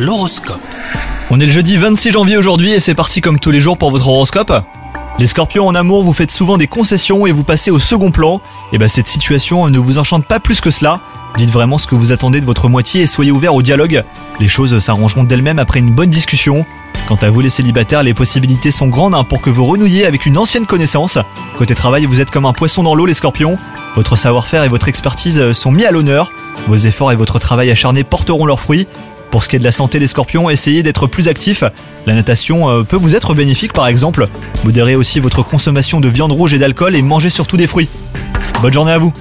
L'horoscope. On est le jeudi 26 janvier aujourd'hui et c'est parti comme tous les jours pour votre horoscope. Les scorpions en amour, vous faites souvent des concessions et vous passez au second plan. Et bah cette situation ne vous enchante pas plus que cela. Dites vraiment ce que vous attendez de votre moitié et soyez ouvert au dialogue. Les choses s'arrangeront d'elles-mêmes après une bonne discussion. Quant à vous les célibataires, les possibilités sont grandes hein, pour que vous renouiez avec une ancienne connaissance. Côté travail, vous êtes comme un poisson dans l'eau les scorpions. Votre savoir-faire et votre expertise sont mis à l'honneur. Vos efforts et votre travail acharné porteront leurs fruits. Pour ce qui est de la santé, les scorpions, essayez d'être plus actifs. La natation euh, peut vous être bénéfique par exemple. Modérez aussi votre consommation de viande rouge et d'alcool et mangez surtout des fruits. Bonne journée à vous